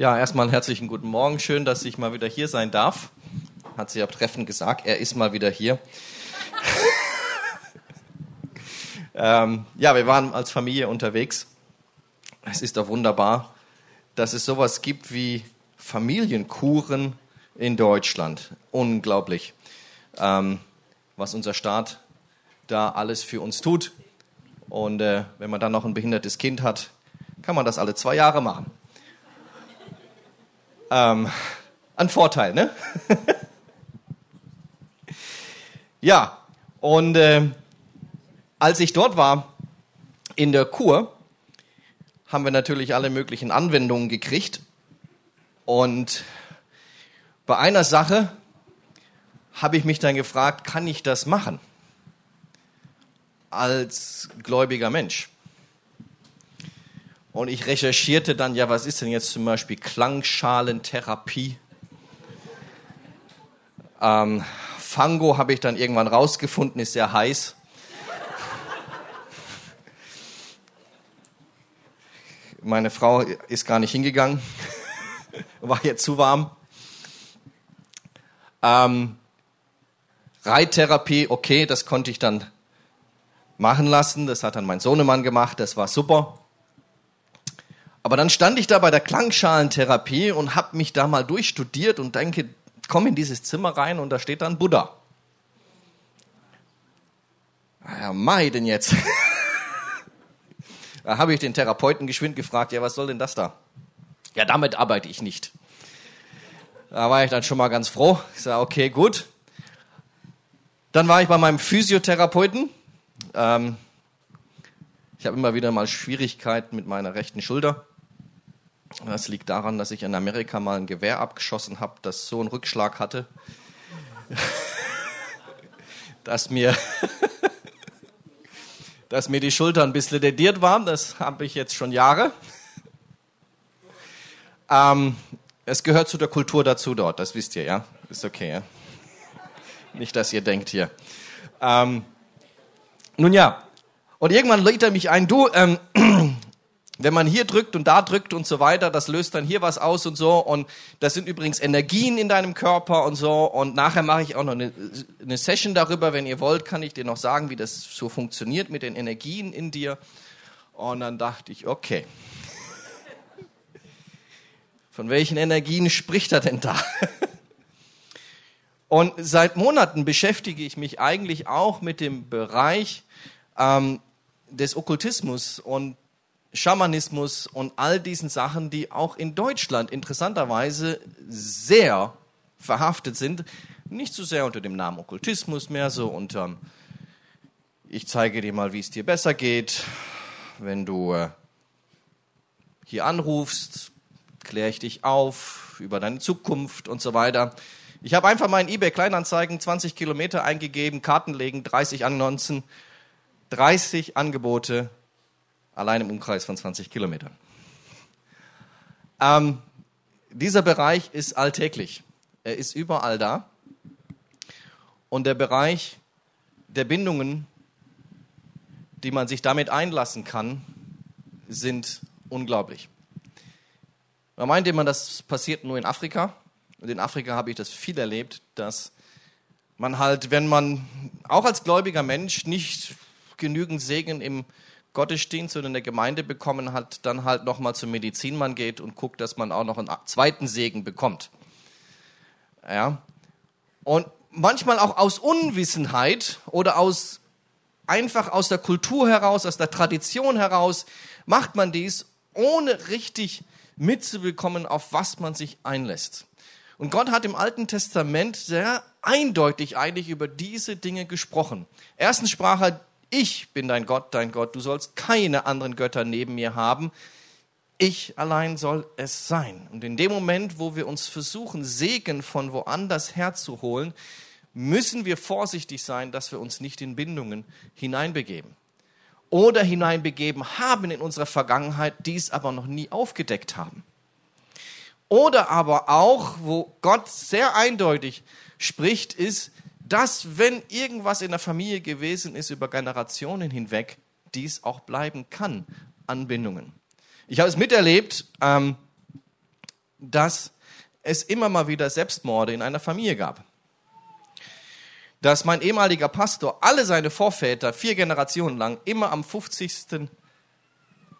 Ja, erstmal herzlichen guten Morgen. Schön, dass ich mal wieder hier sein darf. Hat sie ab Treffen gesagt, er ist mal wieder hier. ähm, ja, wir waren als Familie unterwegs. Es ist doch wunderbar, dass es sowas gibt wie Familienkuren in Deutschland. Unglaublich, ähm, was unser Staat da alles für uns tut. Und äh, wenn man dann noch ein behindertes Kind hat, kann man das alle zwei Jahre machen. Ähm, ein Vorteil, ne? ja, und äh, als ich dort war in der Kur, haben wir natürlich alle möglichen Anwendungen gekriegt. Und bei einer Sache habe ich mich dann gefragt, kann ich das machen als gläubiger Mensch? Und ich recherchierte dann, ja, was ist denn jetzt zum Beispiel Klangschalentherapie? Ähm, Fango habe ich dann irgendwann rausgefunden, ist sehr heiß. Meine Frau ist gar nicht hingegangen, war jetzt zu warm. Ähm, Reittherapie, okay, das konnte ich dann machen lassen. Das hat dann mein Sohnemann gemacht, das war super. Aber dann stand ich da bei der Klangschalentherapie und habe mich da mal durchstudiert und denke, komm in dieses Zimmer rein und da steht dann Buddha. Ah ja, Mai denn jetzt? da habe ich den Therapeuten geschwind gefragt, ja, was soll denn das da? Ja, damit arbeite ich nicht. Da war ich dann schon mal ganz froh. Ich sage, okay, gut. Dann war ich bei meinem Physiotherapeuten. Ähm, ich habe immer wieder mal Schwierigkeiten mit meiner rechten Schulter. Das liegt daran, dass ich in Amerika mal ein Gewehr abgeschossen habe, das so einen Rückschlag hatte, dass mir, dass mir die Schulter ein bisschen lediert war. Das habe ich jetzt schon Jahre. Ähm, es gehört zu der Kultur dazu dort, das wisst ihr, ja? Ist okay, ja? Nicht, dass ihr denkt hier. Ähm, nun ja, und irgendwann lädt er mich ein, du, ähm, wenn man hier drückt und da drückt und so weiter, das löst dann hier was aus und so. Und das sind übrigens Energien in deinem Körper und so. Und nachher mache ich auch noch eine, eine Session darüber. Wenn ihr wollt, kann ich dir noch sagen, wie das so funktioniert mit den Energien in dir. Und dann dachte ich, okay. Von welchen Energien spricht er denn da? Und seit Monaten beschäftige ich mich eigentlich auch mit dem Bereich ähm, des Okkultismus und Schamanismus und all diesen Sachen, die auch in Deutschland interessanterweise sehr verhaftet sind. Nicht so sehr unter dem Namen Okkultismus, mehr so unter, ich zeige dir mal, wie es dir besser geht. Wenn du äh, hier anrufst, kläre ich dich auf über deine Zukunft und so weiter. Ich habe einfach mal in eBay Kleinanzeigen 20 Kilometer eingegeben, Karten legen, 30 Annoncen, 30 Angebote allein im Umkreis von 20 Kilometern. Ähm, dieser Bereich ist alltäglich. Er ist überall da. Und der Bereich der Bindungen, die man sich damit einlassen kann, sind unglaublich. Man meint immer, das passiert nur in Afrika. Und in Afrika habe ich das viel erlebt, dass man halt, wenn man auch als gläubiger Mensch nicht genügend Segen im Gottesdienst oder in der Gemeinde bekommen hat, dann halt nochmal zum Medizinmann geht und guckt, dass man auch noch einen zweiten Segen bekommt. Ja. Und manchmal auch aus Unwissenheit oder aus, einfach aus der Kultur heraus, aus der Tradition heraus, macht man dies, ohne richtig mitzubekommen, auf was man sich einlässt. Und Gott hat im Alten Testament sehr eindeutig eigentlich über diese Dinge gesprochen. Erstens sprach er, ich bin dein Gott, dein Gott. Du sollst keine anderen Götter neben mir haben. Ich allein soll es sein. Und in dem Moment, wo wir uns versuchen, Segen von woanders herzuholen, müssen wir vorsichtig sein, dass wir uns nicht in Bindungen hineinbegeben. Oder hineinbegeben haben in unserer Vergangenheit, dies aber noch nie aufgedeckt haben. Oder aber auch, wo Gott sehr eindeutig spricht, ist, dass, wenn irgendwas in der Familie gewesen ist über Generationen hinweg, dies auch bleiben kann, Anbindungen. Ich habe es miterlebt, ähm, dass es immer mal wieder Selbstmorde in einer Familie gab. Dass mein ehemaliger Pastor alle seine Vorväter vier Generationen lang immer am 50.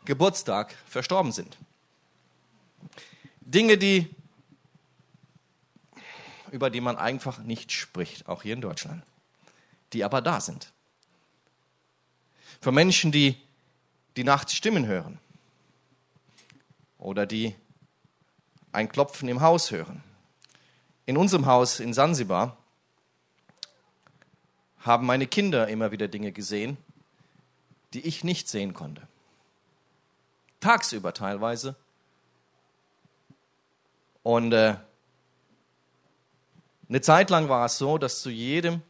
Geburtstag verstorben sind. Dinge, die über die man einfach nicht spricht, auch hier in Deutschland, die aber da sind. Für Menschen, die die nachts Stimmen hören oder die ein Klopfen im Haus hören. In unserem Haus in Sansibar haben meine Kinder immer wieder Dinge gesehen, die ich nicht sehen konnte. Tagsüber teilweise. Und äh, eine Zeit lang war es so, dass zu jedem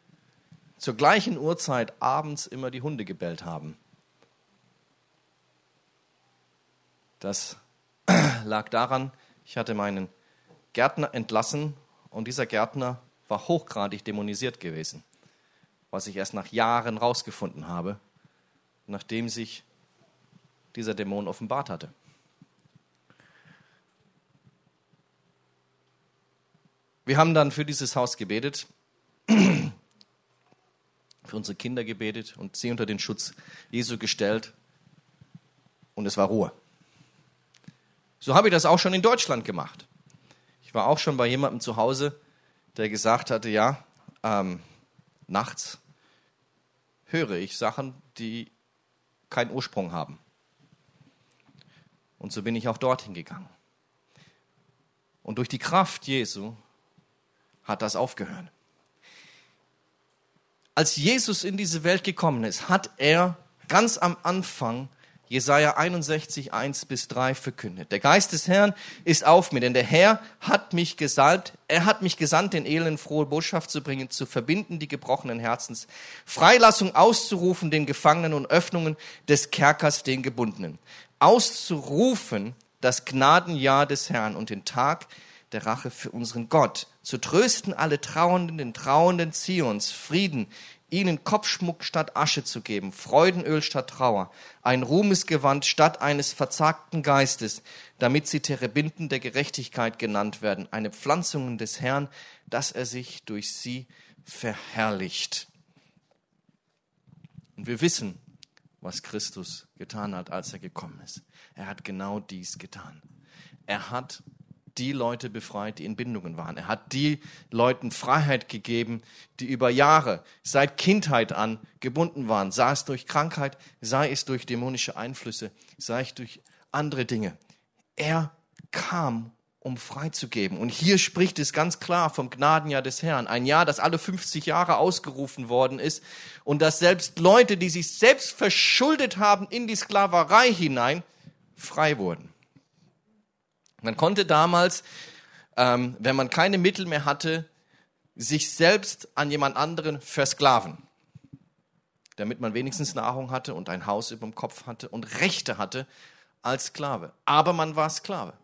zur gleichen Uhrzeit abends immer die Hunde gebellt haben. Das lag daran, ich hatte meinen Gärtner entlassen und dieser Gärtner war hochgradig dämonisiert gewesen, was ich erst nach Jahren rausgefunden habe, nachdem sich dieser Dämon offenbart hatte. Wir haben dann für dieses Haus gebetet, für unsere Kinder gebetet und sie unter den Schutz Jesu gestellt und es war Ruhe. So habe ich das auch schon in Deutschland gemacht. Ich war auch schon bei jemandem zu Hause, der gesagt hatte, ja, ähm, nachts höre ich Sachen, die keinen Ursprung haben. Und so bin ich auch dorthin gegangen. Und durch die Kraft Jesu hat das aufgehört. Als Jesus in diese Welt gekommen ist, hat er ganz am Anfang Jesaja 61, 1 bis 3 verkündet. Der Geist des Herrn ist auf mir, denn der Herr hat mich gesalbt, er hat mich gesandt, den Elenden frohe Botschaft zu bringen, zu verbinden die gebrochenen Herzens, Freilassung auszurufen den Gefangenen und Öffnungen des Kerkers den Gebundenen, auszurufen das Gnadenjahr des Herrn und den Tag der Rache für unseren Gott, zu trösten alle Trauernden, den Trauernden Zions, Frieden, ihnen Kopfschmuck statt Asche zu geben, Freudenöl statt Trauer, ein Ruhmesgewand statt eines verzagten Geistes, damit sie Terebinden der Gerechtigkeit genannt werden, eine Pflanzung des Herrn, dass er sich durch sie verherrlicht. Und wir wissen, was Christus getan hat, als er gekommen ist. Er hat genau dies getan. Er hat die Leute befreit, die in Bindungen waren. Er hat die Leuten Freiheit gegeben, die über Jahre, seit Kindheit an gebunden waren, sei es durch Krankheit, sei es durch dämonische Einflüsse, sei es durch andere Dinge. Er kam, um freizugeben. Und hier spricht es ganz klar vom Gnadenjahr des Herrn. Ein Jahr, das alle 50 Jahre ausgerufen worden ist und dass selbst Leute, die sich selbst verschuldet haben in die Sklaverei hinein, frei wurden. Man konnte damals, ähm, wenn man keine Mittel mehr hatte, sich selbst an jemand anderen versklaven, damit man wenigstens Nahrung hatte und ein Haus über dem Kopf hatte und Rechte hatte als Sklave. Aber man war Sklave.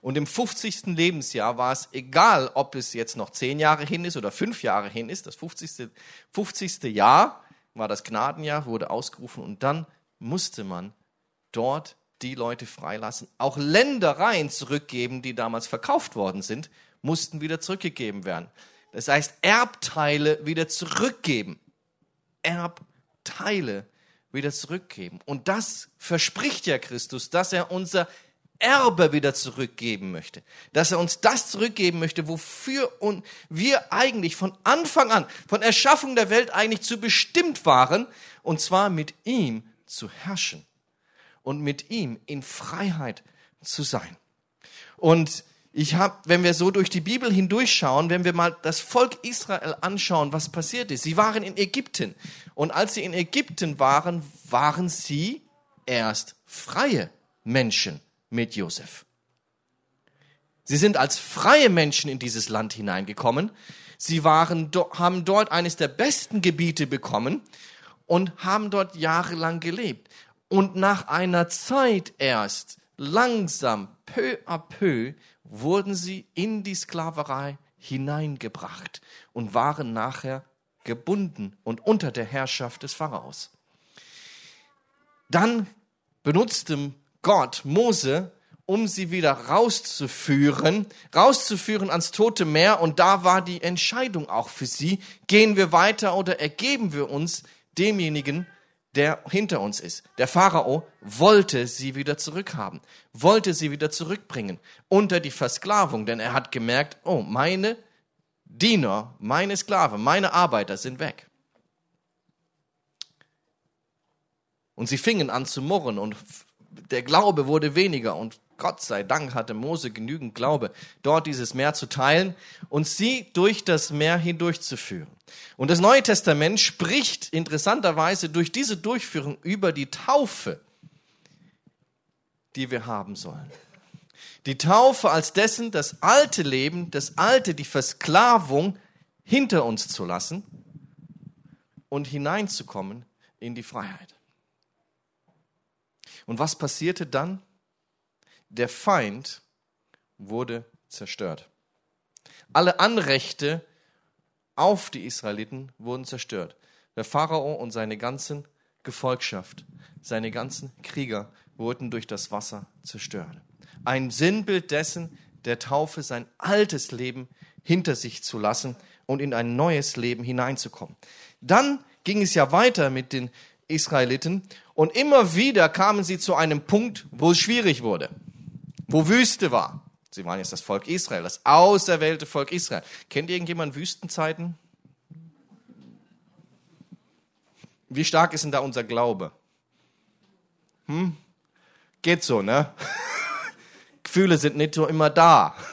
Und im 50. Lebensjahr war es egal, ob es jetzt noch zehn Jahre hin ist oder fünf Jahre hin ist. Das 50. 50. Jahr war das Gnadenjahr, wurde ausgerufen und dann musste man dort die Leute freilassen. Auch Ländereien zurückgeben, die damals verkauft worden sind, mussten wieder zurückgegeben werden. Das heißt, Erbteile wieder zurückgeben. Erbteile wieder zurückgeben. Und das verspricht ja Christus, dass er unser Erbe wieder zurückgeben möchte. Dass er uns das zurückgeben möchte, wofür wir eigentlich von Anfang an, von Erschaffung der Welt eigentlich zu bestimmt waren, und zwar mit ihm zu herrschen und mit ihm in Freiheit zu sein. Und ich habe, wenn wir so durch die Bibel hindurchschauen, wenn wir mal das Volk Israel anschauen, was passiert ist. Sie waren in Ägypten. Und als sie in Ägypten waren, waren sie erst freie Menschen mit Josef. Sie sind als freie Menschen in dieses Land hineingekommen. Sie waren, haben dort eines der besten Gebiete bekommen und haben dort jahrelang gelebt. Und nach einer Zeit erst, langsam, peu à peu, wurden sie in die Sklaverei hineingebracht und waren nachher gebunden und unter der Herrschaft des Pharaos. Dann benutzte Gott Mose, um sie wieder rauszuführen, rauszuführen ans Tote Meer. Und da war die Entscheidung auch für sie, gehen wir weiter oder ergeben wir uns demjenigen, der hinter uns ist. Der Pharao wollte sie wieder zurückhaben, wollte sie wieder zurückbringen unter die Versklavung, denn er hat gemerkt, oh, meine Diener, meine Sklaven, meine Arbeiter sind weg. Und sie fingen an zu murren und der Glaube wurde weniger und Gott sei Dank hatte Mose genügend Glaube, dort dieses Meer zu teilen und sie durch das Meer hindurchzuführen. Und das Neue Testament spricht interessanterweise durch diese Durchführung über die Taufe, die wir haben sollen. Die Taufe als dessen, das alte Leben, das alte, die Versklavung hinter uns zu lassen und hineinzukommen in die Freiheit. Und was passierte dann? Der Feind wurde zerstört. Alle Anrechte auf die Israeliten wurden zerstört. Der Pharao und seine ganzen Gefolgschaft, seine ganzen Krieger wurden durch das Wasser zerstört. Ein Sinnbild dessen, der Taufe sein altes Leben hinter sich zu lassen und in ein neues Leben hineinzukommen. Dann ging es ja weiter mit den Israeliten und immer wieder kamen sie zu einem Punkt, wo es schwierig wurde wo Wüste war. Sie waren jetzt das Volk Israel, das auserwählte Volk Israel. Kennt irgendjemand Wüstenzeiten? Wie stark ist denn da unser Glaube? Hm? Geht so, ne? Gefühle sind nicht so immer da.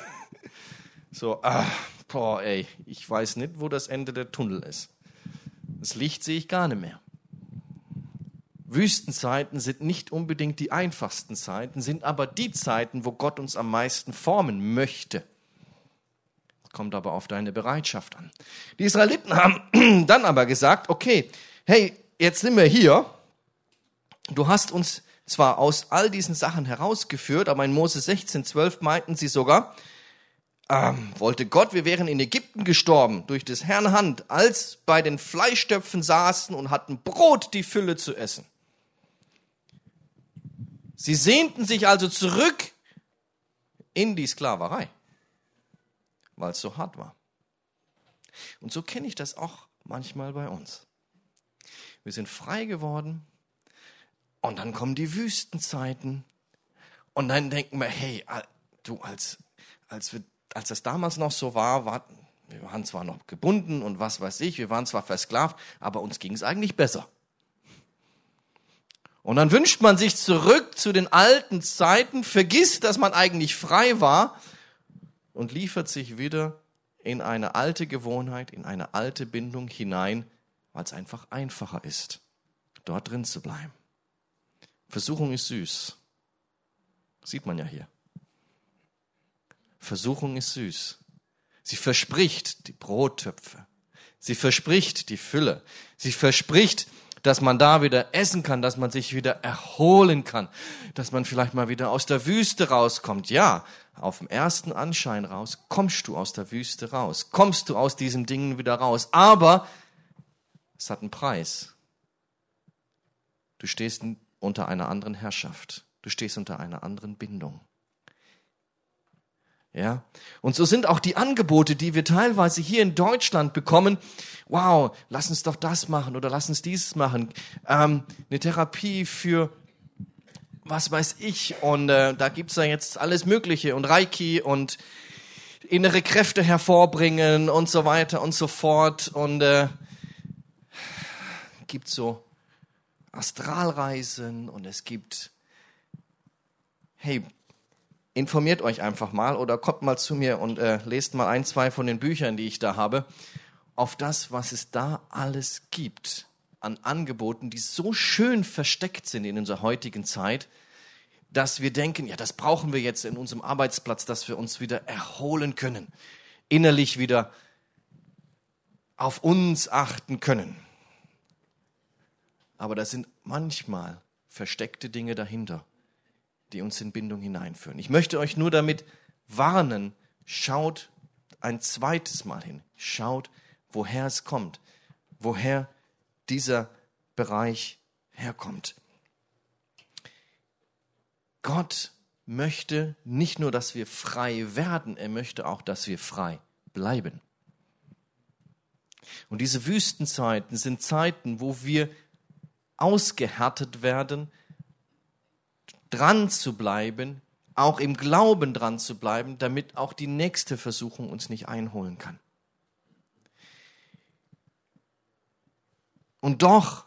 So, ah, boah, ey, ich weiß nicht, wo das Ende der Tunnel ist. Das Licht sehe ich gar nicht mehr. Wüstenzeiten sind nicht unbedingt die einfachsten Zeiten, sind aber die Zeiten, wo Gott uns am meisten formen möchte. Kommt aber auf deine Bereitschaft an. Die Israeliten haben dann aber gesagt, okay, hey, jetzt sind wir hier. Du hast uns zwar aus all diesen Sachen herausgeführt, aber in Mose 16, 12 meinten sie sogar, ähm, wollte Gott, wir wären in Ägypten gestorben durch des Herrn Hand, als bei den Fleischtöpfen saßen und hatten Brot die Fülle zu essen. Sie sehnten sich also zurück in die Sklaverei, weil es so hart war. Und so kenne ich das auch manchmal bei uns. Wir sind frei geworden und dann kommen die Wüstenzeiten und dann denken wir, hey, du, als, als, wir, als das damals noch so war, war, wir waren zwar noch gebunden und was weiß ich, wir waren zwar versklavt, aber uns ging es eigentlich besser. Und dann wünscht man sich zurück zu den alten Zeiten, vergisst, dass man eigentlich frei war und liefert sich wieder in eine alte Gewohnheit, in eine alte Bindung hinein, weil es einfach einfacher ist, dort drin zu bleiben. Versuchung ist süß. Sieht man ja hier. Versuchung ist süß. Sie verspricht die Brottöpfe. Sie verspricht die Fülle. Sie verspricht dass man da wieder essen kann, dass man sich wieder erholen kann, dass man vielleicht mal wieder aus der Wüste rauskommt. Ja, auf dem ersten Anschein raus kommst du aus der Wüste raus, kommst du aus diesen Dingen wieder raus. Aber es hat einen Preis. Du stehst unter einer anderen Herrschaft. Du stehst unter einer anderen Bindung. Ja. Und so sind auch die Angebote, die wir teilweise hier in Deutschland bekommen. Wow, lass uns doch das machen oder lass uns dieses machen. Ähm, eine Therapie für was weiß ich. Und äh, da gibt's ja jetzt alles Mögliche und Reiki und innere Kräfte hervorbringen und so weiter und so fort. Und äh, gibt so Astralreisen und es gibt, hey, informiert euch einfach mal oder kommt mal zu mir und äh, lest mal ein, zwei von den Büchern, die ich da habe, auf das, was es da alles gibt an Angeboten, die so schön versteckt sind in unserer heutigen Zeit, dass wir denken, ja, das brauchen wir jetzt in unserem Arbeitsplatz, dass wir uns wieder erholen können, innerlich wieder auf uns achten können. Aber da sind manchmal versteckte Dinge dahinter die uns in Bindung hineinführen. Ich möchte euch nur damit warnen, schaut ein zweites Mal hin, schaut, woher es kommt, woher dieser Bereich herkommt. Gott möchte nicht nur, dass wir frei werden, er möchte auch, dass wir frei bleiben. Und diese Wüstenzeiten sind Zeiten, wo wir ausgehärtet werden, dran zu bleiben, auch im Glauben dran zu bleiben, damit auch die nächste Versuchung uns nicht einholen kann. Und doch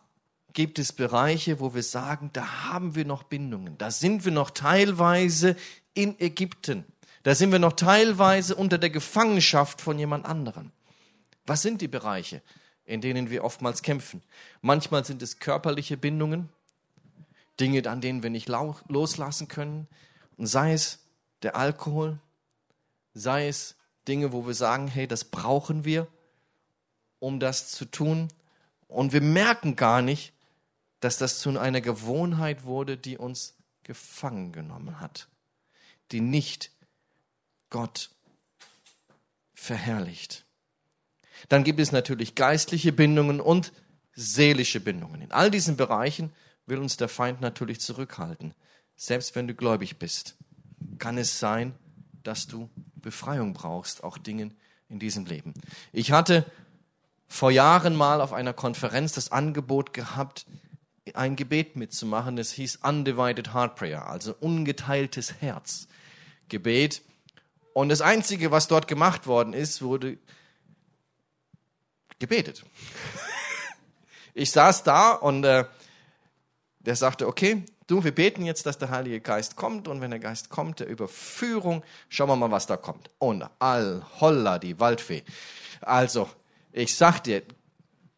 gibt es Bereiche, wo wir sagen, da haben wir noch Bindungen, da sind wir noch teilweise in Ägypten, da sind wir noch teilweise unter der Gefangenschaft von jemand anderem. Was sind die Bereiche, in denen wir oftmals kämpfen? Manchmal sind es körperliche Bindungen, Dinge, an denen wir nicht loslassen können. Und sei es der Alkohol, sei es Dinge, wo wir sagen, hey, das brauchen wir, um das zu tun. Und wir merken gar nicht, dass das zu einer Gewohnheit wurde, die uns gefangen genommen hat, die nicht Gott verherrlicht. Dann gibt es natürlich geistliche Bindungen und seelische Bindungen. In all diesen Bereichen will uns der Feind natürlich zurückhalten. Selbst wenn du gläubig bist, kann es sein, dass du Befreiung brauchst, auch Dingen in diesem Leben. Ich hatte vor Jahren mal auf einer Konferenz das Angebot gehabt, ein Gebet mitzumachen. Es hieß Undivided Heart Prayer, also ungeteiltes Herz Gebet. Und das Einzige, was dort gemacht worden ist, wurde gebetet. ich saß da und äh, der sagte, okay, du, wir beten jetzt, dass der Heilige Geist kommt und wenn der Geist kommt, der Überführung, schauen wir mal, was da kommt. Und all, holla, die Waldfee. Also, ich sag dir,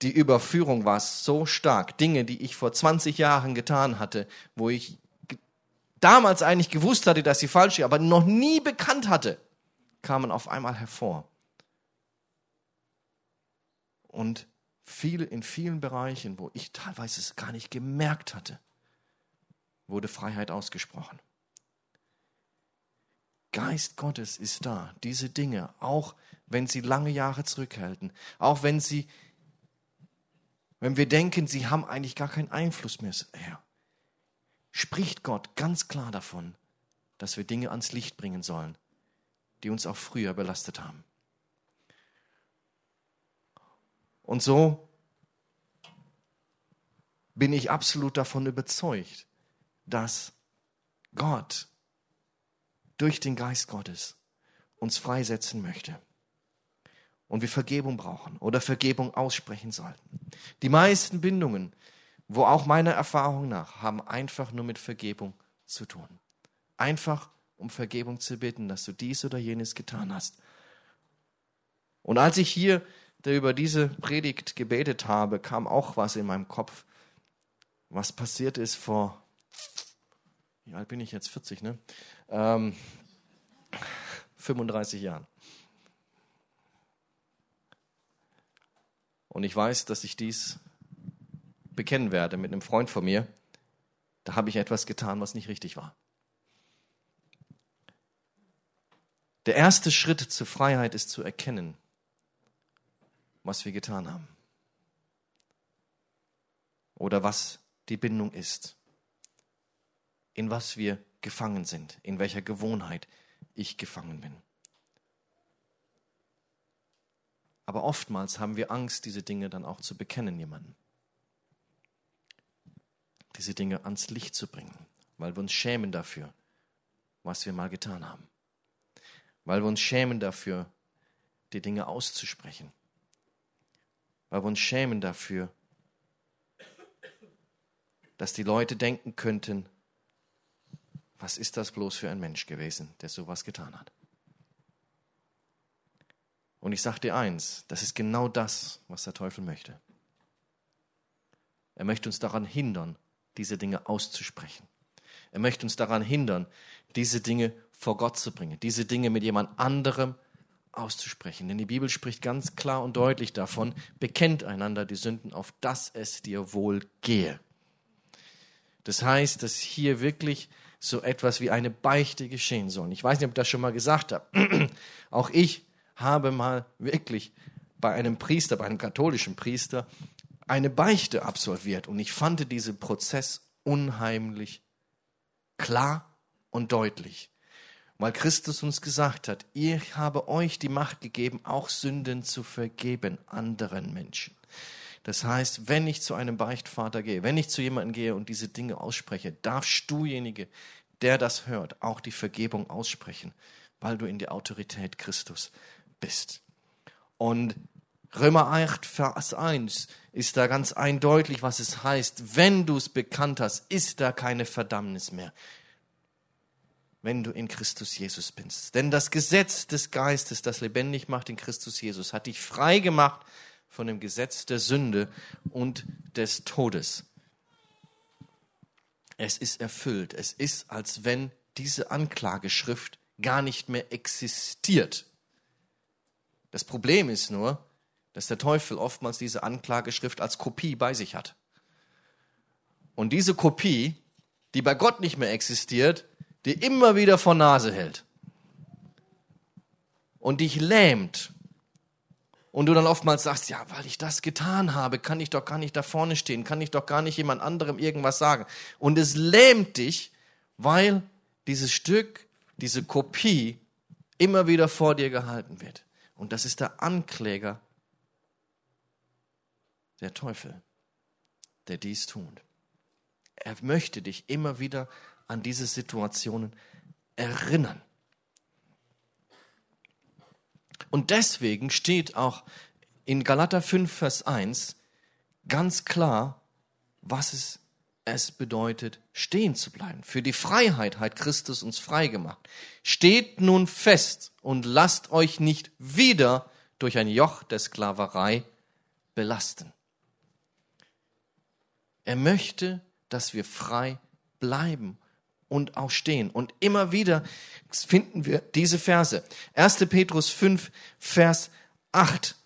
die Überführung war so stark. Dinge, die ich vor 20 Jahren getan hatte, wo ich damals eigentlich gewusst hatte, dass sie falsch sind, aber noch nie bekannt hatte, kamen auf einmal hervor und viel, in vielen Bereichen, wo ich teilweise es gar nicht gemerkt hatte, wurde Freiheit ausgesprochen. Geist Gottes ist da, diese Dinge, auch wenn sie lange Jahre zurückhalten, auch wenn sie, wenn wir denken, sie haben eigentlich gar keinen Einfluss mehr, Herr, spricht Gott ganz klar davon, dass wir Dinge ans Licht bringen sollen, die uns auch früher belastet haben. Und so bin ich absolut davon überzeugt, dass Gott durch den Geist Gottes uns freisetzen möchte. Und wir Vergebung brauchen oder Vergebung aussprechen sollten. Die meisten Bindungen, wo auch meiner Erfahrung nach, haben einfach nur mit Vergebung zu tun. Einfach um Vergebung zu bitten, dass du dies oder jenes getan hast. Und als ich hier der über diese Predigt gebetet habe, kam auch was in meinem Kopf, was passiert ist vor, wie alt bin ich jetzt? 40, ne? Ähm, 35 Jahren. Und ich weiß, dass ich dies bekennen werde mit einem Freund von mir. Da habe ich etwas getan, was nicht richtig war. Der erste Schritt zur Freiheit ist zu erkennen, was wir getan haben. Oder was die Bindung ist. In was wir gefangen sind. In welcher Gewohnheit ich gefangen bin. Aber oftmals haben wir Angst, diese Dinge dann auch zu bekennen jemandem. Diese Dinge ans Licht zu bringen, weil wir uns schämen dafür, was wir mal getan haben. Weil wir uns schämen dafür, die Dinge auszusprechen weil wir uns schämen dafür, dass die Leute denken könnten, was ist das bloß für ein Mensch gewesen, der sowas getan hat. Und ich sage dir eins, das ist genau das, was der Teufel möchte. Er möchte uns daran hindern, diese Dinge auszusprechen. Er möchte uns daran hindern, diese Dinge vor Gott zu bringen, diese Dinge mit jemand anderem auszusprechen. Denn die Bibel spricht ganz klar und deutlich davon, bekennt einander die Sünden, auf dass es dir wohl gehe. Das heißt, dass hier wirklich so etwas wie eine Beichte geschehen soll. Ich weiß nicht, ob ich das schon mal gesagt habe. Auch ich habe mal wirklich bei einem Priester, bei einem katholischen Priester, eine Beichte absolviert. Und ich fand diesen Prozess unheimlich klar und deutlich, weil Christus uns gesagt hat, ich habe euch die Macht gegeben, auch Sünden zu vergeben anderen Menschen. Das heißt, wenn ich zu einem Beichtvater gehe, wenn ich zu jemandem gehe und diese Dinge ausspreche, darfst dujenige, der das hört, auch die Vergebung aussprechen, weil du in der Autorität Christus bist. Und Römer 8, Vers 1 ist da ganz eindeutig, was es heißt. Wenn du es bekannt hast, ist da keine Verdammnis mehr. Wenn du in Christus Jesus bist. Denn das Gesetz des Geistes, das lebendig macht in Christus Jesus, hat dich frei gemacht von dem Gesetz der Sünde und des Todes. Es ist erfüllt. Es ist, als wenn diese Anklageschrift gar nicht mehr existiert. Das Problem ist nur, dass der Teufel oftmals diese Anklageschrift als Kopie bei sich hat. Und diese Kopie, die bei Gott nicht mehr existiert, die immer wieder vor Nase hält und dich lähmt und du dann oftmals sagst, ja, weil ich das getan habe, kann ich doch gar nicht da vorne stehen, kann ich doch gar nicht jemand anderem irgendwas sagen. Und es lähmt dich, weil dieses Stück, diese Kopie immer wieder vor dir gehalten wird. Und das ist der Ankläger, der Teufel, der dies tut. Er möchte dich immer wieder an diese Situationen erinnern. Und deswegen steht auch in Galater 5, Vers 1 ganz klar, was es, es bedeutet, stehen zu bleiben. Für die Freiheit hat Christus uns frei gemacht. Steht nun fest und lasst euch nicht wieder durch ein Joch der Sklaverei belasten. Er möchte, dass wir frei bleiben und auch stehen. Und immer wieder finden wir diese Verse. 1. Petrus 5, Vers 8.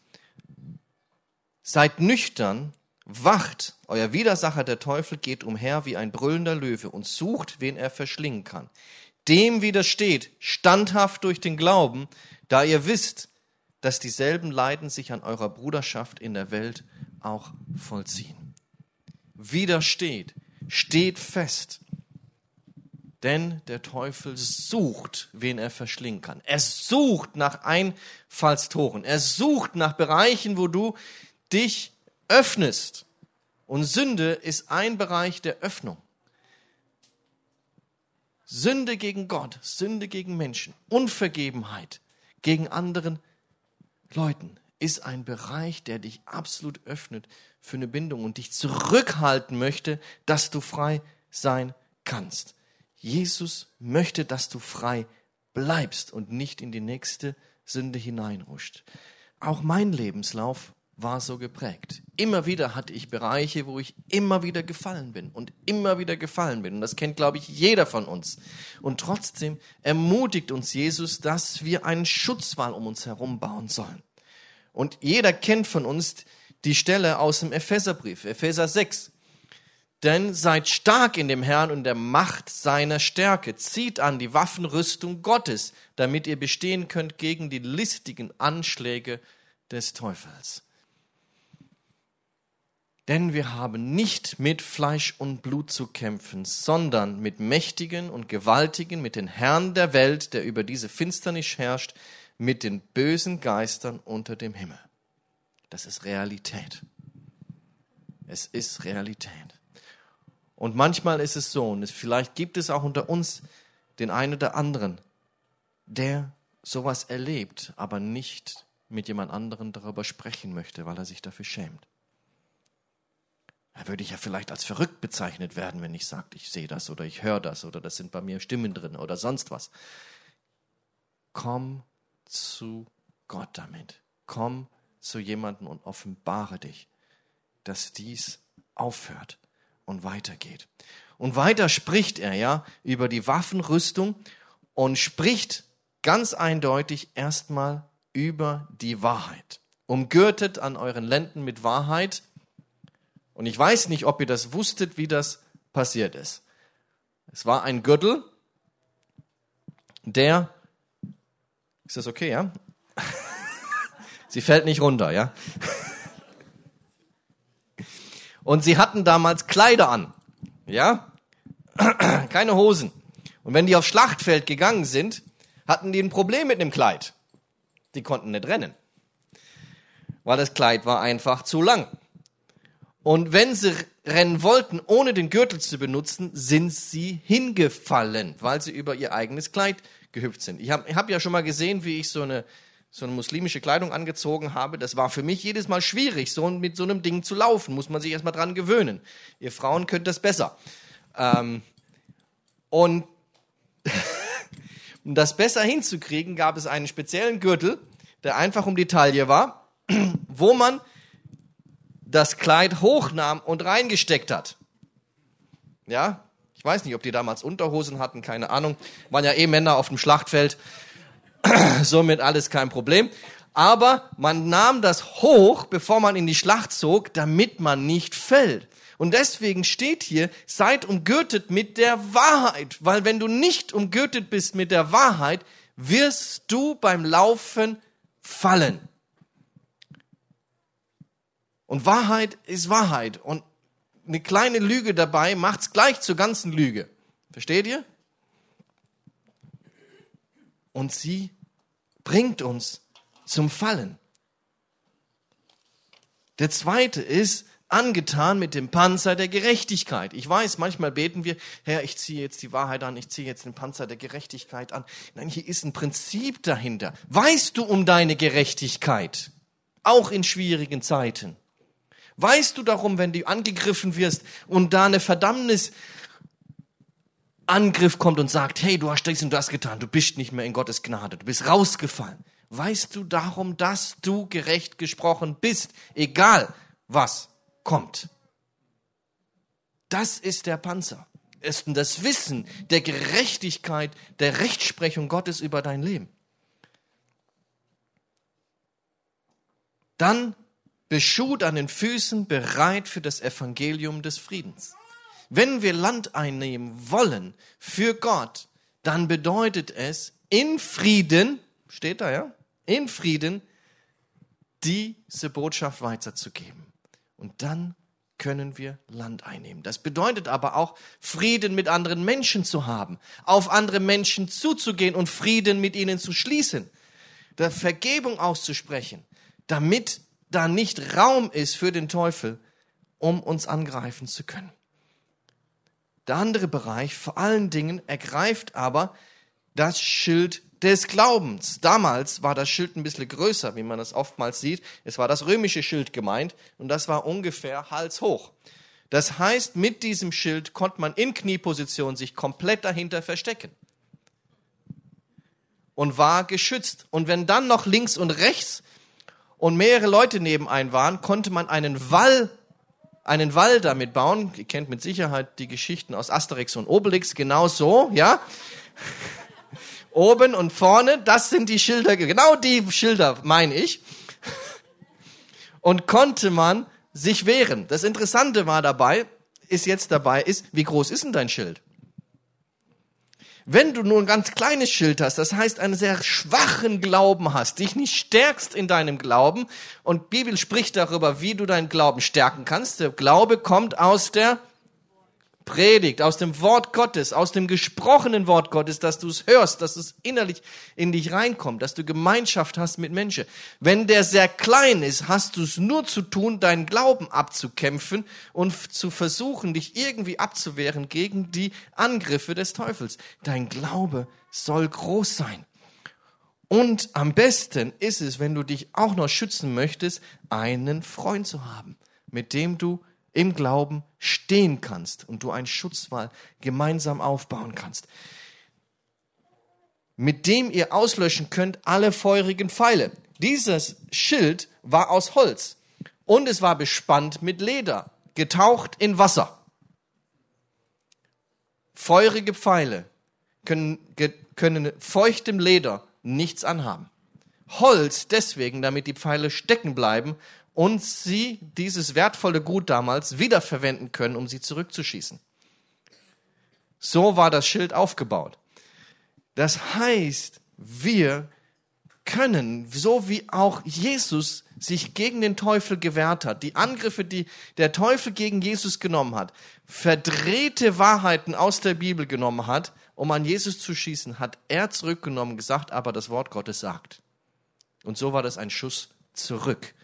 Seid nüchtern, wacht, euer Widersacher der Teufel geht umher wie ein brüllender Löwe und sucht, wen er verschlingen kann. Dem widersteht, standhaft durch den Glauben, da ihr wisst, dass dieselben Leiden sich an eurer Bruderschaft in der Welt auch vollziehen. Widersteht, steht fest, denn der Teufel sucht, wen er verschlingen kann. Er sucht nach Einfallstoren. Er sucht nach Bereichen, wo du dich öffnest. Und Sünde ist ein Bereich der Öffnung. Sünde gegen Gott, Sünde gegen Menschen, Unvergebenheit gegen anderen Leuten ist ein Bereich, der dich absolut öffnet für eine Bindung und dich zurückhalten möchte, dass du frei sein kannst. Jesus möchte, dass du frei bleibst und nicht in die nächste Sünde hineinruscht. Auch mein Lebenslauf war so geprägt. Immer wieder hatte ich Bereiche, wo ich immer wieder gefallen bin und immer wieder gefallen bin. Und das kennt, glaube ich, jeder von uns. Und trotzdem ermutigt uns Jesus, dass wir einen Schutzwall um uns herum bauen sollen. Und jeder kennt von uns die Stelle aus dem Epheserbrief, Epheser 6. Denn seid stark in dem Herrn und der Macht seiner Stärke. Zieht an die Waffenrüstung Gottes, damit ihr bestehen könnt gegen die listigen Anschläge des Teufels. Denn wir haben nicht mit Fleisch und Blut zu kämpfen, sondern mit Mächtigen und Gewaltigen, mit den Herren der Welt, der über diese Finsternis herrscht, mit den bösen Geistern unter dem Himmel. Das ist Realität. Es ist Realität. Und manchmal ist es so, und vielleicht gibt es auch unter uns den einen oder anderen, der sowas erlebt, aber nicht mit jemand anderem darüber sprechen möchte, weil er sich dafür schämt. Da würde ich ja vielleicht als verrückt bezeichnet werden, wenn ich sage, ich sehe das oder ich höre das oder das sind bei mir Stimmen drin oder sonst was. Komm zu Gott damit. Komm zu jemandem und offenbare dich, dass dies aufhört und weitergeht. Und weiter spricht er ja über die Waffenrüstung und spricht ganz eindeutig erstmal über die Wahrheit. Umgürtet an euren Lenden mit Wahrheit. Und ich weiß nicht, ob ihr das wusstet, wie das passiert ist. Es war ein Gürtel, der, ist das okay, ja? Sie fällt nicht runter, ja? Und sie hatten damals Kleider an. Ja? Keine Hosen. Und wenn die aufs Schlachtfeld gegangen sind, hatten die ein Problem mit dem Kleid. Die konnten nicht rennen, weil das Kleid war einfach zu lang. Und wenn sie rennen wollten, ohne den Gürtel zu benutzen, sind sie hingefallen, weil sie über ihr eigenes Kleid gehüpft sind. Ich habe hab ja schon mal gesehen, wie ich so eine, so eine muslimische Kleidung angezogen habe. Das war für mich jedes Mal schwierig, so mit so einem Ding zu laufen. Muss man sich erstmal dran gewöhnen. Ihr Frauen könnt das besser. Ähm, und um das besser hinzukriegen, gab es einen speziellen Gürtel, der einfach um die Taille war, wo man das Kleid hochnahm und reingesteckt hat. Ja, ich weiß nicht, ob die damals Unterhosen hatten, keine Ahnung. Waren ja eh Männer auf dem Schlachtfeld. Somit alles kein Problem. Aber man nahm das hoch, bevor man in die Schlacht zog, damit man nicht fällt. Und deswegen steht hier, seid umgürtet mit der Wahrheit. Weil wenn du nicht umgürtet bist mit der Wahrheit, wirst du beim Laufen fallen. Und Wahrheit ist Wahrheit. Und eine kleine Lüge dabei macht's gleich zur ganzen Lüge. Versteht ihr? Und sie bringt uns zum Fallen. Der zweite ist angetan mit dem Panzer der Gerechtigkeit. Ich weiß, manchmal beten wir, Herr, ich ziehe jetzt die Wahrheit an, ich ziehe jetzt den Panzer der Gerechtigkeit an. Nein, hier ist ein Prinzip dahinter. Weißt du um deine Gerechtigkeit? Auch in schwierigen Zeiten. Weißt du darum, wenn du angegriffen wirst und da eine Verdammnis Angriff kommt und sagt, hey, du hast das und das getan, du bist nicht mehr in Gottes Gnade, du bist rausgefallen. Weißt du darum, dass du gerecht gesprochen bist, egal was kommt? Das ist der Panzer. Ist das Wissen der Gerechtigkeit, der Rechtsprechung Gottes über dein Leben. Dann beschut an den Füßen, bereit für das Evangelium des Friedens. Wenn wir Land einnehmen wollen für Gott, dann bedeutet es in Frieden, steht da ja, in Frieden diese Botschaft weiterzugeben. Und dann können wir Land einnehmen. Das bedeutet aber auch, Frieden mit anderen Menschen zu haben, auf andere Menschen zuzugehen und Frieden mit ihnen zu schließen, der Vergebung auszusprechen, damit da nicht Raum ist für den Teufel, um uns angreifen zu können. Der andere Bereich, vor allen Dingen, ergreift aber das Schild des Glaubens. Damals war das Schild ein bisschen größer, wie man das oftmals sieht. Es war das römische Schild gemeint und das war ungefähr halshoch. Das heißt, mit diesem Schild konnte man in Knieposition sich komplett dahinter verstecken und war geschützt. Und wenn dann noch links und rechts und mehrere Leute nebenein waren, konnte man einen Wall, einen Wall damit bauen. Ihr kennt mit Sicherheit die Geschichten aus Asterix und Obelix, genau so, ja. Oben und vorne, das sind die Schilder, genau die Schilder meine ich. Und konnte man sich wehren. Das Interessante war dabei, ist jetzt dabei, ist, wie groß ist denn dein Schild? Wenn du nur ein ganz kleines Schild hast, das heißt einen sehr schwachen Glauben hast, dich nicht stärkst in deinem Glauben, und Bibel spricht darüber, wie du deinen Glauben stärken kannst. Der Glaube kommt aus der Predigt, aus dem Wort Gottes, aus dem gesprochenen Wort Gottes, dass du es hörst, dass es innerlich in dich reinkommt, dass du Gemeinschaft hast mit Menschen. Wenn der sehr klein ist, hast du es nur zu tun, deinen Glauben abzukämpfen und zu versuchen, dich irgendwie abzuwehren gegen die Angriffe des Teufels. Dein Glaube soll groß sein. Und am besten ist es, wenn du dich auch noch schützen möchtest, einen Freund zu haben, mit dem du im Glauben stehen kannst und du einen Schutzwall gemeinsam aufbauen kannst, mit dem ihr auslöschen könnt alle feurigen Pfeile. Dieses Schild war aus Holz und es war bespannt mit Leder, getaucht in Wasser. Feurige Pfeile können, können feuchtem Leder nichts anhaben. Holz deswegen, damit die Pfeile stecken bleiben und sie dieses wertvolle Gut damals wiederverwenden können, um sie zurückzuschießen. So war das Schild aufgebaut. Das heißt, wir können, so wie auch Jesus sich gegen den Teufel gewehrt hat, die Angriffe, die der Teufel gegen Jesus genommen hat, verdrehte Wahrheiten aus der Bibel genommen hat um an Jesus zu schießen, hat er zurückgenommen, gesagt, aber das Wort Gottes sagt. Und so war das ein Schuss zurück.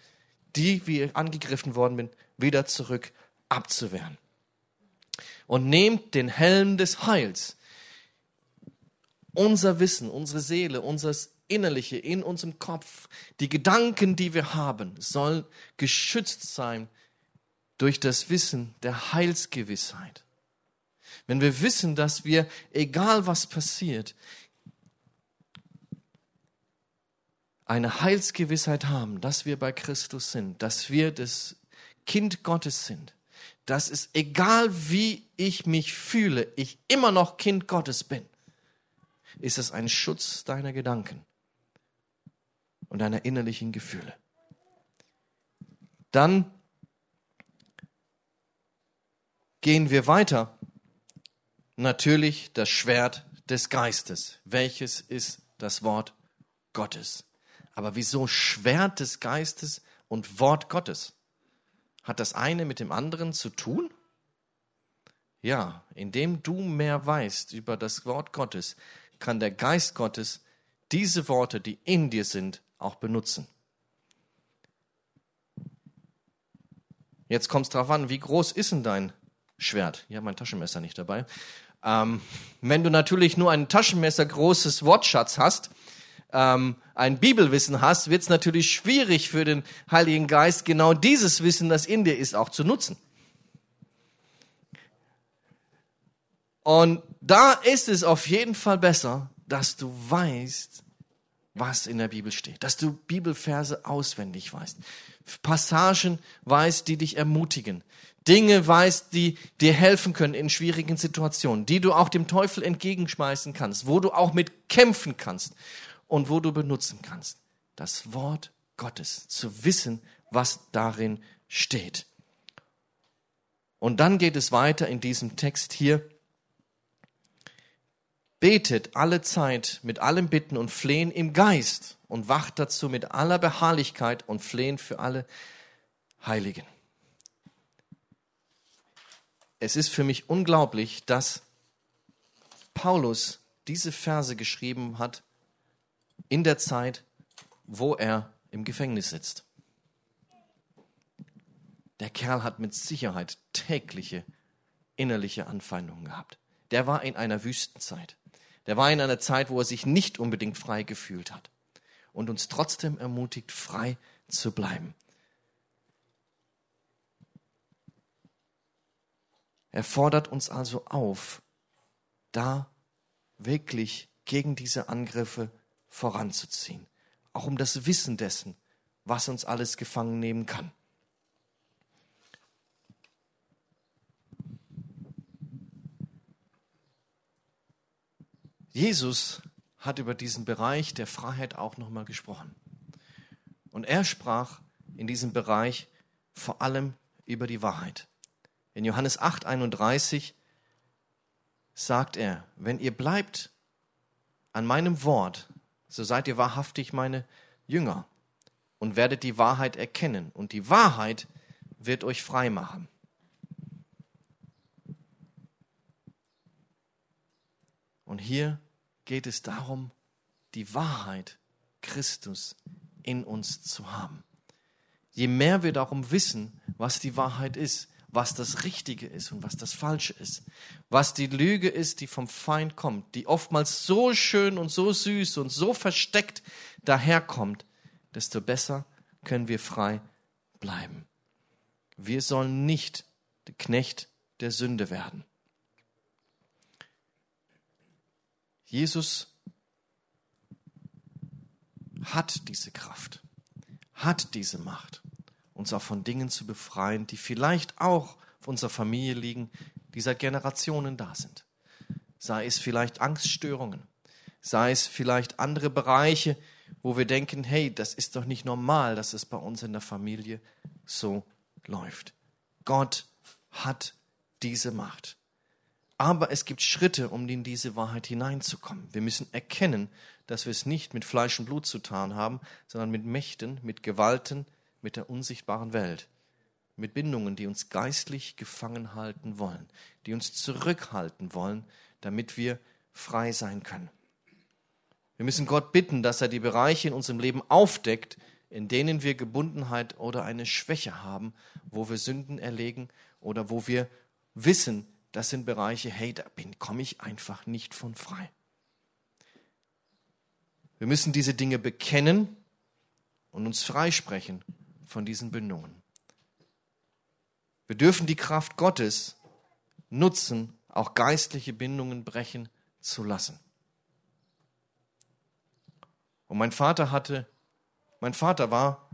Die, wie angegriffen worden bin, wieder zurück abzuwehren. Und nehmt den Helm des Heils. Unser Wissen, unsere Seele, unser Innerliche in unserem Kopf, die Gedanken, die wir haben, sollen geschützt sein durch das Wissen der Heilsgewissheit. Wenn wir wissen, dass wir, egal was passiert, eine Heilsgewissheit haben, dass wir bei Christus sind, dass wir das Kind Gottes sind, dass es egal wie ich mich fühle, ich immer noch Kind Gottes bin, ist es ein Schutz deiner Gedanken und deiner innerlichen Gefühle. Dann gehen wir weiter. Natürlich das Schwert des Geistes. Welches ist das Wort Gottes? Aber wieso Schwert des Geistes und Wort Gottes? Hat das eine mit dem anderen zu tun? Ja, indem du mehr weißt über das Wort Gottes, kann der Geist Gottes diese Worte, die in dir sind, auch benutzen. Jetzt kommt es darauf an, wie groß ist denn dein Schwert. Ich habe mein Taschenmesser nicht dabei. Ähm, wenn du natürlich nur ein Taschenmesser großes Wortschatz hast, ähm, ein Bibelwissen hast, wird es natürlich schwierig für den Heiligen Geist, genau dieses Wissen, das in dir ist, auch zu nutzen. Und da ist es auf jeden Fall besser, dass du weißt, was in der Bibel steht, dass du Bibelverse auswendig weißt, Passagen weißt, die dich ermutigen, Dinge weißt, die dir helfen können in schwierigen Situationen, die du auch dem Teufel entgegenschmeißen kannst, wo du auch mit kämpfen kannst und wo du benutzen kannst. Das Wort Gottes, zu wissen, was darin steht. Und dann geht es weiter in diesem Text hier. Betet alle Zeit mit allem Bitten und Flehen im Geist und wacht dazu mit aller Beharrlichkeit und Flehen für alle Heiligen es ist für mich unglaublich, dass Paulus diese Verse geschrieben hat in der Zeit, wo er im Gefängnis sitzt. Der Kerl hat mit Sicherheit tägliche innerliche Anfeindungen gehabt. Der war in einer Wüstenzeit. Der war in einer Zeit, wo er sich nicht unbedingt frei gefühlt hat und uns trotzdem ermutigt, frei zu bleiben. Er fordert uns also auf, da wirklich gegen diese Angriffe voranzuziehen, auch um das Wissen dessen, was uns alles gefangen nehmen kann. Jesus hat über diesen Bereich der Freiheit auch nochmal gesprochen. Und er sprach in diesem Bereich vor allem über die Wahrheit. In Johannes 8, 31 sagt er, wenn ihr bleibt an meinem Wort, so seid ihr wahrhaftig meine Jünger und werdet die Wahrheit erkennen. Und die Wahrheit wird euch frei machen. Und hier geht es darum, die Wahrheit Christus in uns zu haben. Je mehr wir darum wissen, was die Wahrheit ist, was das Richtige ist und was das Falsche ist. Was die Lüge ist, die vom Feind kommt, die oftmals so schön und so süß und so versteckt daherkommt, desto besser können wir frei bleiben. Wir sollen nicht der Knecht der Sünde werden. Jesus hat diese Kraft, hat diese Macht uns auch von Dingen zu befreien, die vielleicht auch von unserer Familie liegen, die seit Generationen da sind. Sei es vielleicht Angststörungen, sei es vielleicht andere Bereiche, wo wir denken, hey, das ist doch nicht normal, dass es bei uns in der Familie so läuft. Gott hat diese Macht. Aber es gibt Schritte, um in diese Wahrheit hineinzukommen. Wir müssen erkennen, dass wir es nicht mit Fleisch und Blut zu tun haben, sondern mit Mächten, mit Gewalten, mit der unsichtbaren Welt, mit Bindungen, die uns geistlich gefangen halten wollen, die uns zurückhalten wollen, damit wir frei sein können. Wir müssen Gott bitten, dass er die Bereiche in unserem Leben aufdeckt, in denen wir Gebundenheit oder eine Schwäche haben, wo wir Sünden erlegen oder wo wir wissen, das sind Bereiche, hey, da komme ich einfach nicht von frei. Wir müssen diese Dinge bekennen und uns freisprechen von diesen Bindungen. Wir dürfen die Kraft Gottes nutzen, auch geistliche Bindungen brechen zu lassen. Und mein Vater hatte, mein Vater war,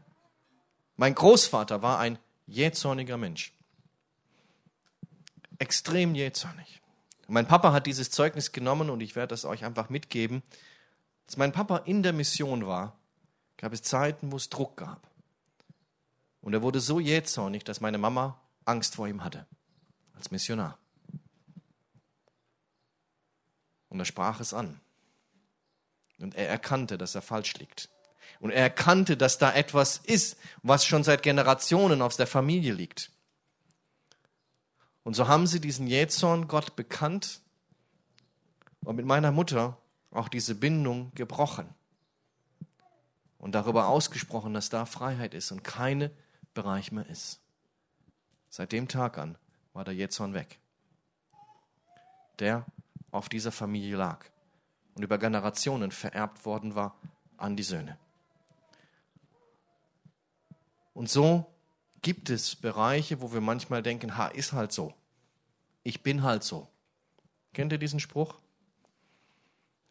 mein Großvater war ein jähzorniger Mensch. Extrem jähzornig. Mein Papa hat dieses Zeugnis genommen und ich werde das euch einfach mitgeben. Als mein Papa in der Mission war, gab es Zeiten, wo es Druck gab. Und er wurde so jähzornig, dass meine Mama Angst vor ihm hatte, als Missionar. Und er sprach es an. Und er erkannte, dass er falsch liegt. Und er erkannte, dass da etwas ist, was schon seit Generationen aus der Familie liegt. Und so haben sie diesen Jähzorn Gott bekannt und mit meiner Mutter auch diese Bindung gebrochen und darüber ausgesprochen, dass da Freiheit ist und keine Bereich mehr ist. Seit dem Tag an war der Jähzorn weg, der auf dieser Familie lag und über Generationen vererbt worden war an die Söhne. Und so gibt es Bereiche, wo wir manchmal denken, ha, ist halt so. Ich bin halt so. Kennt ihr diesen Spruch?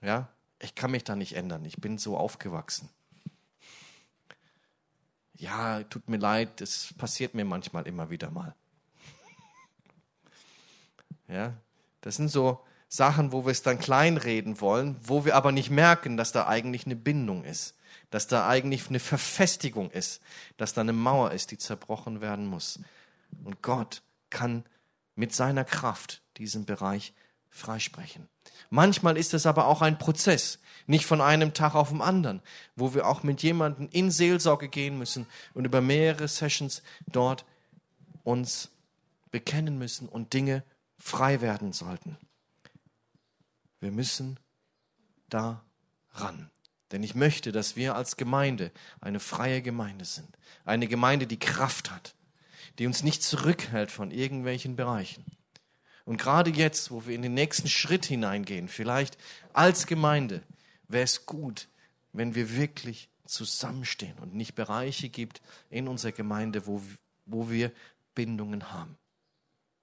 Ja, ich kann mich da nicht ändern. Ich bin so aufgewachsen. Ja, tut mir leid, das passiert mir manchmal immer wieder mal. Ja, das sind so Sachen, wo wir es dann kleinreden wollen, wo wir aber nicht merken, dass da eigentlich eine Bindung ist, dass da eigentlich eine Verfestigung ist, dass da eine Mauer ist, die zerbrochen werden muss. Und Gott kann mit seiner Kraft diesen Bereich freisprechen. Manchmal ist es aber auch ein Prozess, nicht von einem Tag auf den anderen, wo wir auch mit jemandem in Seelsorge gehen müssen und über mehrere Sessions dort uns bekennen müssen und Dinge frei werden sollten. Wir müssen da ran. Denn ich möchte, dass wir als Gemeinde eine freie Gemeinde sind. Eine Gemeinde, die Kraft hat, die uns nicht zurückhält von irgendwelchen Bereichen. Und gerade jetzt, wo wir in den nächsten Schritt hineingehen, vielleicht als Gemeinde, wäre es gut, wenn wir wirklich zusammenstehen und nicht Bereiche gibt in unserer Gemeinde, wo, wo wir Bindungen haben.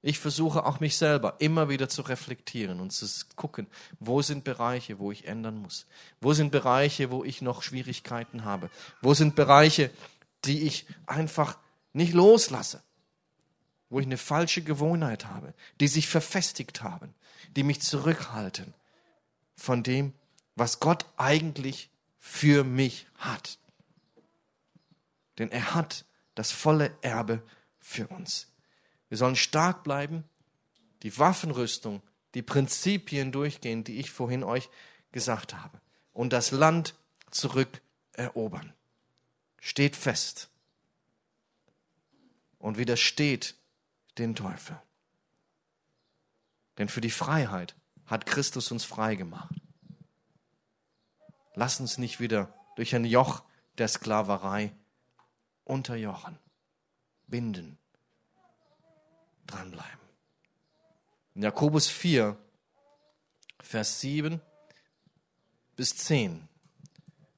Ich versuche auch mich selber immer wieder zu reflektieren und zu gucken, wo sind Bereiche, wo ich ändern muss? Wo sind Bereiche, wo ich noch Schwierigkeiten habe? Wo sind Bereiche, die ich einfach nicht loslasse? Wo ich eine falsche Gewohnheit habe, die sich verfestigt haben, die mich zurückhalten von dem, was Gott eigentlich für mich hat. Denn er hat das volle Erbe für uns. Wir sollen stark bleiben, die Waffenrüstung, die Prinzipien durchgehen, die ich vorhin euch gesagt habe, und das Land zurückerobern. Steht fest und widersteht den Teufel. Denn für die Freiheit hat Christus uns frei gemacht. Lass uns nicht wieder durch ein Joch der Sklaverei unterjochen, binden dranbleiben. In Jakobus 4, Vers 7 bis 10.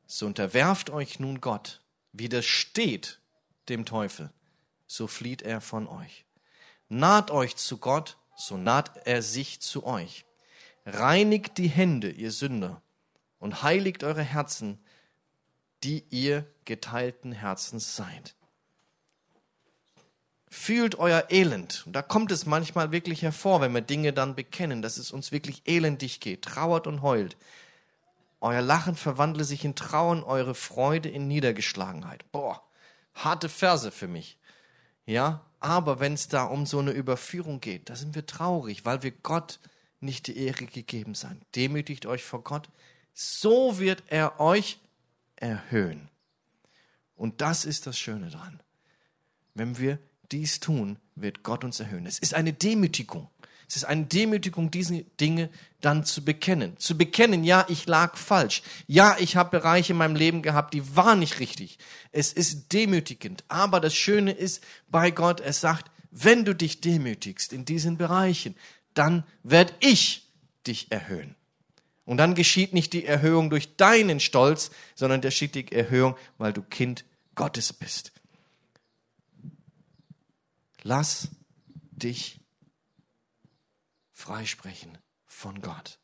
So unterwerft euch nun Gott, widersteht dem Teufel, so flieht er von euch. Naht euch zu Gott, so naht er sich zu euch. Reinigt die Hände, ihr Sünder, und heiligt eure Herzen, die ihr geteilten Herzens seid. Fühlt euer Elend. Und da kommt es manchmal wirklich hervor, wenn wir Dinge dann bekennen, dass es uns wirklich elendig geht, trauert und heult. Euer Lachen verwandle sich in Trauen, eure Freude in Niedergeschlagenheit. Boah, harte Verse für mich. Ja, aber wenn es da um so eine Überführung geht, da sind wir traurig, weil wir Gott nicht die Ehre gegeben sind. Demütigt euch vor Gott, so wird er euch erhöhen. Und das ist das Schöne dran. Wenn wir dies tun, wird Gott uns erhöhen. Es ist eine Demütigung. Es ist eine Demütigung, diese Dinge dann zu bekennen. Zu bekennen, ja, ich lag falsch. Ja, ich habe Bereiche in meinem Leben gehabt, die waren nicht richtig. Es ist demütigend. Aber das Schöne ist bei Gott, er sagt, wenn du dich demütigst in diesen Bereichen, dann werde ich dich erhöhen. Und dann geschieht nicht die Erhöhung durch deinen Stolz, sondern der geschieht die Erhöhung, weil du Kind Gottes bist. Lass dich freisprechen von Gott.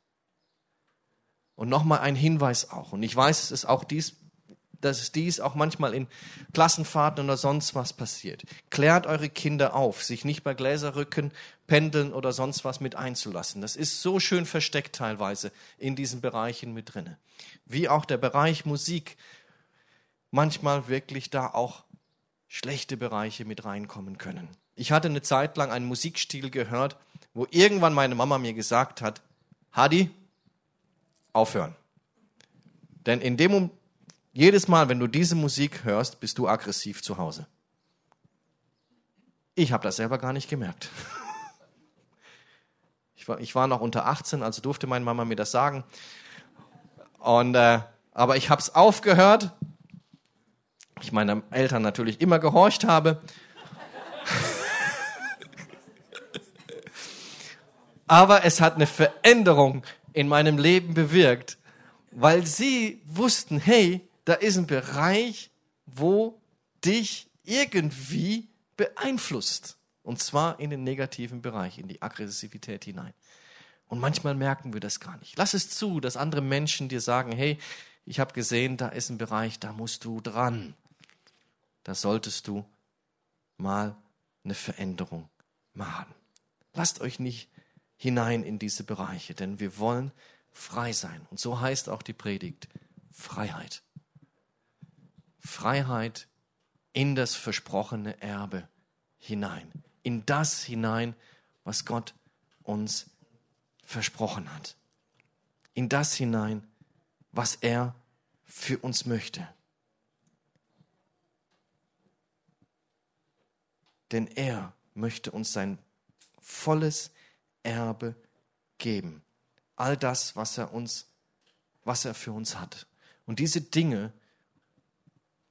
Und nochmal ein Hinweis auch. Und ich weiß, es ist auch dies, dass es dies auch manchmal in Klassenfahrten oder sonst was passiert. Klärt eure Kinder auf, sich nicht bei Gläserrücken, Pendeln oder sonst was mit einzulassen. Das ist so schön versteckt teilweise in diesen Bereichen mit drinne. Wie auch der Bereich Musik manchmal wirklich da auch schlechte Bereiche mit reinkommen können. Ich hatte eine Zeit lang einen Musikstil gehört, wo irgendwann meine Mama mir gesagt hat, Hadi, aufhören. Denn in dem jedes Mal, wenn du diese Musik hörst, bist du aggressiv zu Hause. Ich habe das selber gar nicht gemerkt. Ich war, ich war noch unter 18, also durfte meine Mama mir das sagen. Und, äh, aber ich habe es aufgehört. Ich meinen Eltern natürlich immer gehorcht habe. Aber es hat eine Veränderung in meinem Leben bewirkt, weil sie wussten, hey, da ist ein Bereich, wo dich irgendwie beeinflusst. Und zwar in den negativen Bereich, in die Aggressivität hinein. Und manchmal merken wir das gar nicht. Lass es zu, dass andere Menschen dir sagen, hey, ich habe gesehen, da ist ein Bereich, da musst du dran. Da solltest du mal eine Veränderung machen. Lasst euch nicht hinein in diese Bereiche, denn wir wollen frei sein. Und so heißt auch die Predigt Freiheit. Freiheit in das versprochene Erbe hinein, in das hinein, was Gott uns versprochen hat, in das hinein, was er für uns möchte. Denn er möchte uns sein volles Erbe geben. All das, was er uns, was er für uns hat. Und diese Dinge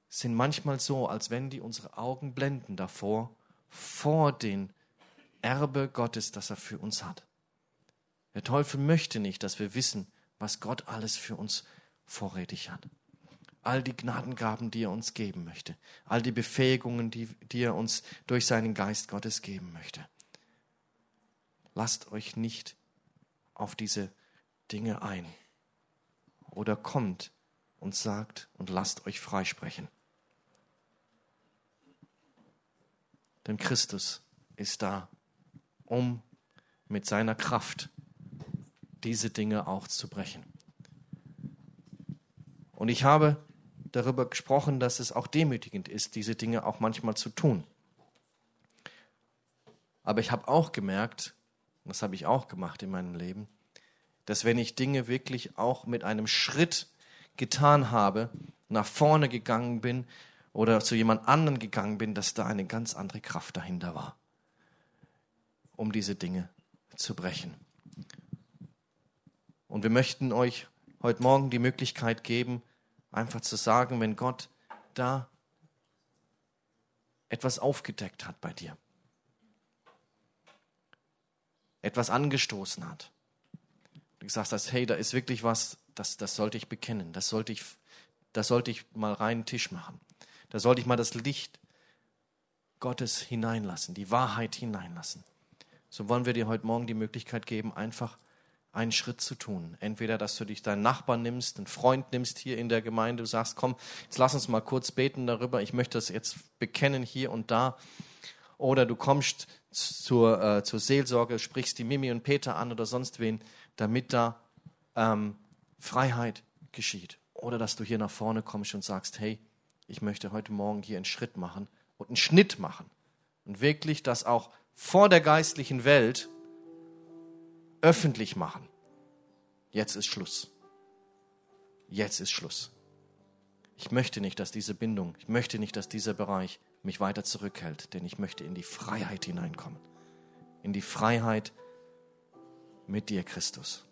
sind manchmal so, als wenn die unsere Augen blenden davor, vor den Erbe Gottes, das er für uns hat. Der Teufel möchte nicht, dass wir wissen, was Gott alles für uns vorrätig hat. All die Gnadengaben, die er uns geben möchte. All die Befähigungen, die, die er uns durch seinen Geist Gottes geben möchte. Lasst euch nicht auf diese Dinge ein. Oder kommt und sagt und lasst euch freisprechen. Denn Christus ist da, um mit seiner Kraft diese Dinge auch zu brechen. Und ich habe darüber gesprochen, dass es auch demütigend ist, diese Dinge auch manchmal zu tun. Aber ich habe auch gemerkt, das habe ich auch gemacht in meinem Leben, dass wenn ich Dinge wirklich auch mit einem Schritt getan habe, nach vorne gegangen bin oder zu jemand anderen gegangen bin, dass da eine ganz andere Kraft dahinter war, um diese Dinge zu brechen. Und wir möchten euch heute Morgen die Möglichkeit geben, einfach zu sagen, wenn Gott da etwas aufgedeckt hat bei dir, etwas angestoßen hat. Du gesagt hast, hey, da ist wirklich was, das, das sollte ich bekennen, das sollte ich, das sollte ich mal reinen Tisch machen. Da sollte ich mal das Licht Gottes hineinlassen, die Wahrheit hineinlassen. So wollen wir dir heute Morgen die Möglichkeit geben, einfach einen Schritt zu tun. Entweder, dass du dich deinen Nachbarn nimmst, einen Freund nimmst hier in der Gemeinde, du sagst, komm, jetzt lass uns mal kurz beten darüber, ich möchte das jetzt bekennen hier und da. Oder du kommst zur, äh, zur Seelsorge, sprichst die Mimi und Peter an oder sonst wen, damit da ähm, Freiheit geschieht. Oder dass du hier nach vorne kommst und sagst, hey, ich möchte heute Morgen hier einen Schritt machen und einen Schnitt machen. Und wirklich das auch vor der geistlichen Welt öffentlich machen. Jetzt ist Schluss. Jetzt ist Schluss. Ich möchte nicht, dass diese Bindung, ich möchte nicht, dass dieser Bereich mich weiter zurückhält, denn ich möchte in die Freiheit hineinkommen. In die Freiheit mit dir, Christus.